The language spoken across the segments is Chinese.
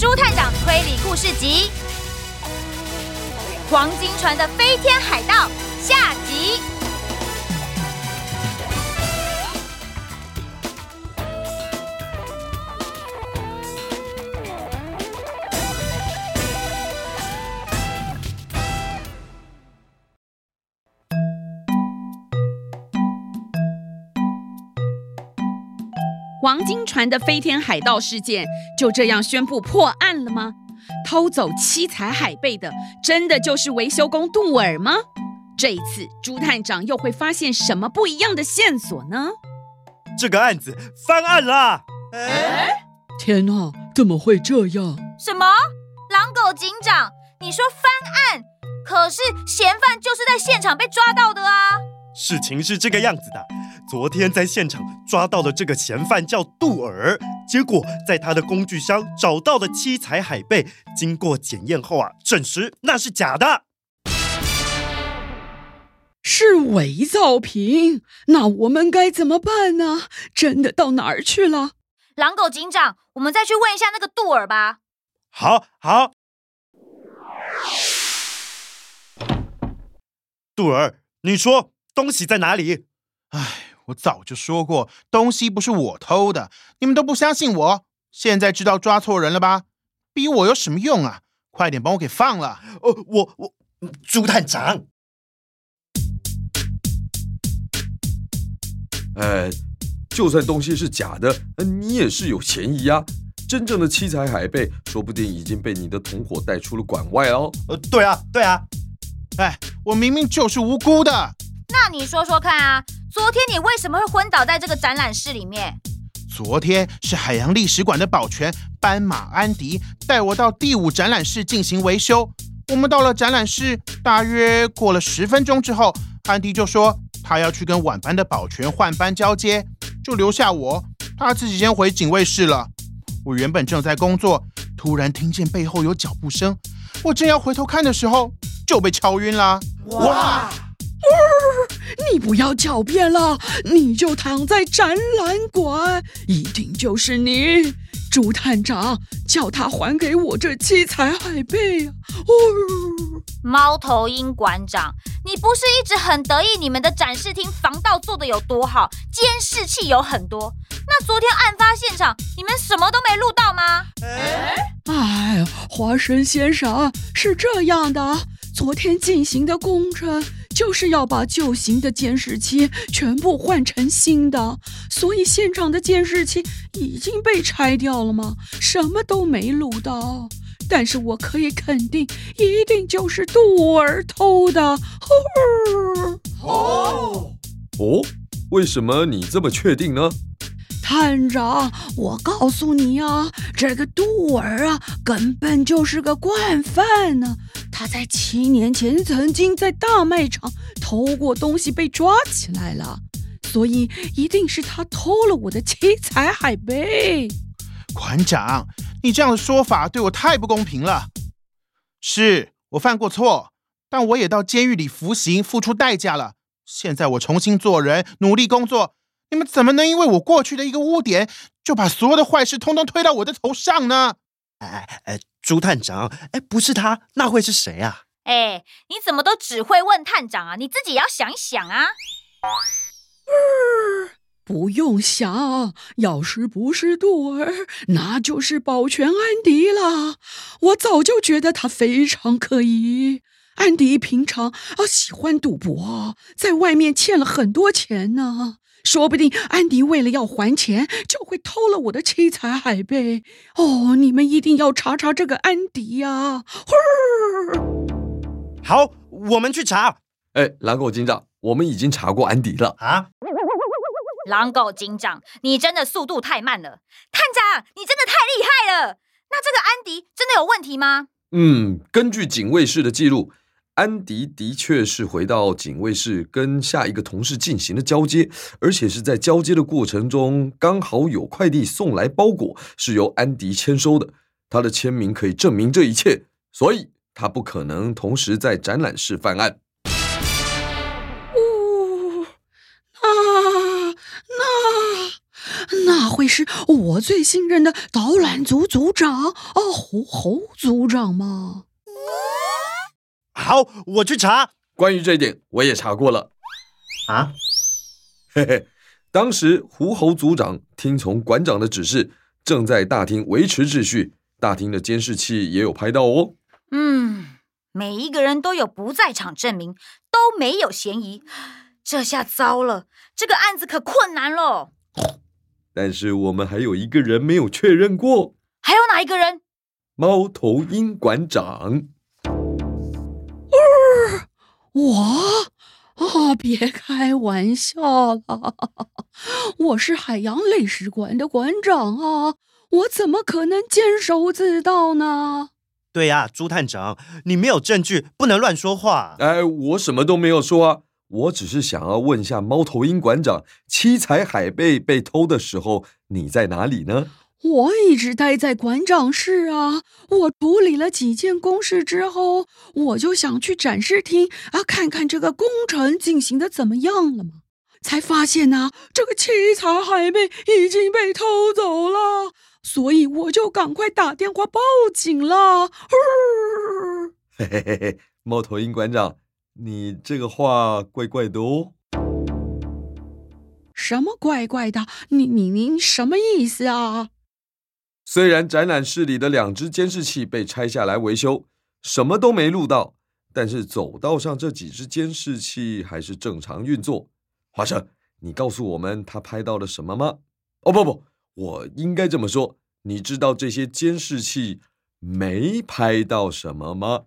朱探长推理故事集《黄金船的飞天海盗》下集。黄金船的飞天海盗事件就这样宣布破案了吗？偷走七彩海贝的真的就是维修工杜尔吗？这一次朱探长又会发现什么不一样的线索呢？这个案子翻案啦！哎，天哪，怎么会这样？什么？狼狗警长，你说翻案？可是嫌犯就是在现场被抓到的啊！事情是这个样子的。昨天在现场抓到的这个嫌犯叫杜尔，结果在他的工具箱找到的七彩海贝，经过检验后啊，证实那是假的，是伪造品。那我们该怎么办呢？真的到哪儿去了？狼狗警长，我们再去问一下那个杜尔吧。好，好。杜尔，你说东西在哪里？唉。我早就说过，东西不是我偷的，你们都不相信我。现在知道抓错人了吧？逼我有什么用啊？快点帮我给放了！哦，我我朱探长。哎，就算东西是假的，你也是有嫌疑啊。真正的七彩海贝，说不定已经被你的同伙带出了馆外哦。呃，对啊，对啊。哎，我明明就是无辜的。那你说说看啊。昨天你为什么会昏倒在这个展览室里面？昨天是海洋历史馆的保全斑马安迪带我到第五展览室进行维修。我们到了展览室，大约过了十分钟之后，安迪就说他要去跟晚班的保全换班交接，就留下我，他自己先回警卫室了。我原本正在工作，突然听见背后有脚步声，我正要回头看的时候，就被敲晕了。哇！你不要狡辩了，你就躺在展览馆，一定就是你，朱探长，叫他还给我这七彩海贝呀！哦，猫头鹰馆长，你不是一直很得意你们的展示厅防盗做的有多好，监视器有很多？那昨天案发现场你们什么都没录到吗？哎，哎，花生先生，是这样的，昨天进行的工程。就是要把旧型的监视器全部换成新的，所以现场的监视器已经被拆掉了吗？什么都没录到。但是我可以肯定，一定就是杜儿偷的。哦哦哦！为什么你这么确定呢？探长，我告诉你啊，这个杜儿啊，根本就是个惯犯呢。他在七年前曾经在大卖场偷过东西，被抓起来了，所以一定是他偷了我的七彩海贝。馆长，你这样的说法对我太不公平了。是我犯过错，但我也到监狱里服刑，付出代价了。现在我重新做人，努力工作，你们怎么能因为我过去的一个污点，就把所有的坏事通通推到我的头上呢？哎哎。哎，朱探长，哎，不是他，那会是谁啊？哎，你怎么都只会问探长啊？你自己也要想一想啊！不用想，要是不是杜儿，那就是保全安迪了。我早就觉得他非常可疑。安迪平常啊喜欢赌博，在外面欠了很多钱呢。说不定安迪为了要还钱，就会偷了我的七彩海贝。哦，你们一定要查查这个安迪呀、啊！好，我们去查。哎，狼狗警长，我们已经查过安迪了啊！狼狗警长，你真的速度太慢了。探长，你真的太厉害了。那这个安迪真的有问题吗？嗯，根据警卫室的记录。安迪的确是回到警卫室跟下一个同事进行了交接，而且是在交接的过程中刚好有快递送来包裹，是由安迪签收的，他的签名可以证明这一切，所以他不可能同时在展览室犯案。哦，那那那会是我最信任的导览组组长哦，狐猴组长吗？好，我去查。关于这一点，我也查过了。啊？嘿嘿，当时狐猴组长听从馆长的指示，正在大厅维持秩序，大厅的监视器也有拍到哦。嗯，每一个人都有不在场证明，都没有嫌疑。这下糟了，这个案子可困难了。但是我们还有一个人没有确认过，还有哪一个人？猫头鹰馆长。呃，我啊，别开玩笑了，我是海洋类史馆的馆长啊，我怎么可能监守自盗呢？对呀，朱探长，你没有证据，不能乱说话。哎，我什么都没有说啊，我只是想要问一下猫头鹰馆长，七彩海贝被偷的时候，你在哪里呢？我一直待在馆长室啊。我处理了几件公事之后，我就想去展示厅啊，看看这个工程进行的怎么样了嘛。才发现呢，这个七彩海贝已经被偷走了。所以我就赶快打电话报警了。嘿 嘿嘿嘿，猫头鹰馆长，你这个话怪怪的哦。什么怪怪的？你你你什么意思啊？虽然展览室里的两只监视器被拆下来维修，什么都没录到，但是走道上这几只监视器还是正常运作。华生，你告诉我们他拍到了什么吗？哦不不。我应该这么说，你知道这些监视器没拍到什么吗？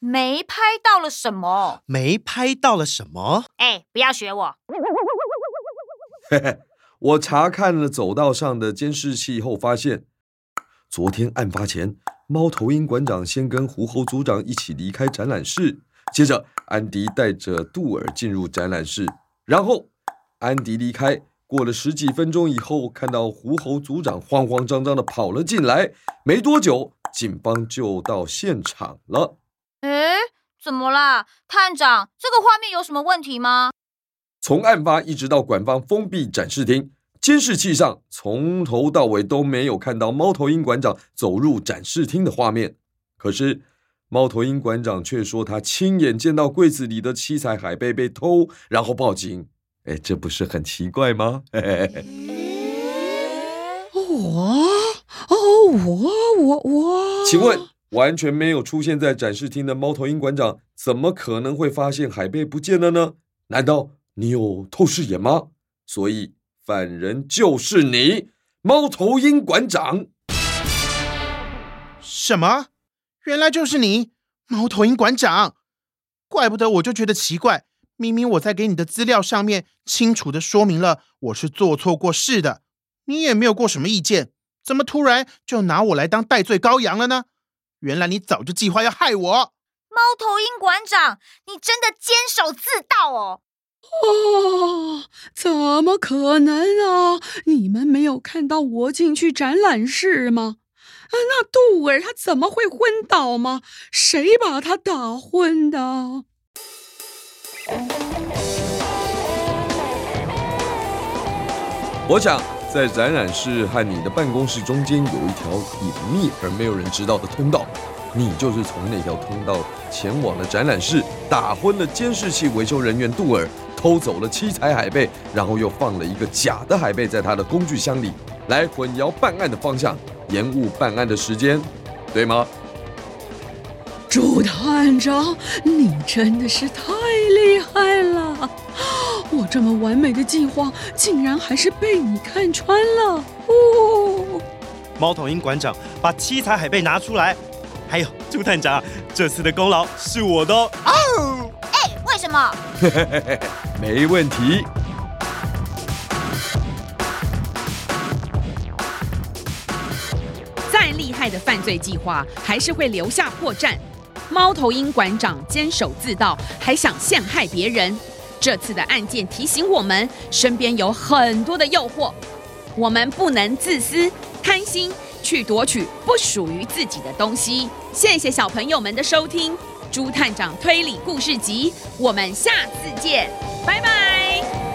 没拍到了什么？没拍到了什么？哎，不要学我！嘿嘿，我查看了走道上的监视器后发现，昨天案发前，猫头鹰馆长先跟狐猴组长一起离开展览室，接着安迪带着杜尔进入展览室，然后安迪离开。过了十几分钟以后，看到狐猴组长慌慌张张的跑了进来。没多久，警方就到现场了。诶，怎么啦，探长？这个画面有什么问题吗？从案发一直到馆方封闭展示厅，监视器上从头到尾都没有看到猫头鹰馆长走入展示厅的画面。可是，猫头鹰馆长却说他亲眼见到柜子里的七彩海贝被偷，然后报警。哎，这不是很奇怪吗？我 哦，我我我，请问，完全没有出现在展示厅的猫头鹰馆长，怎么可能会发现海贝不见了呢？难道你有透视眼吗？所以犯人就是你，猫头鹰馆长。什么？原来就是你，猫头鹰馆长。怪不得我就觉得奇怪。明明我在给你的资料上面清楚的说明了我是做错过事的，你也没有过什么意见，怎么突然就拿我来当代罪羔羊了呢？原来你早就计划要害我！猫头鹰馆长，你真的监守自盗哦！哦，怎么可能啊？你们没有看到我进去展览室吗？啊，那杜尔他怎么会昏倒吗？谁把他打昏的？我想，在展览室和你的办公室中间有一条隐秘而没有人知道的通道，你就是从那条通道前往了展览室，打昏了监视器维修人员杜尔，偷走了七彩海贝，然后又放了一个假的海贝在他的工具箱里，来混淆办案的方向，延误办案的时间，对吗？朱探长，你真的是太厉害了！我这么完美的计划，竟然还是被你看穿了。哦，猫头鹰馆长，把七彩海贝拿出来。还有，朱探长，这次的功劳是我的哦。什么？没问题。再厉害的犯罪计划，还是会留下破绽。猫头鹰馆长监守自盗，还想陷害别人。这次的案件提醒我们，身边有很多的诱惑，我们不能自私、贪心，去夺取不属于自己的东西。谢谢小朋友们的收听，《朱探长推理故事集》，我们下次见，拜拜。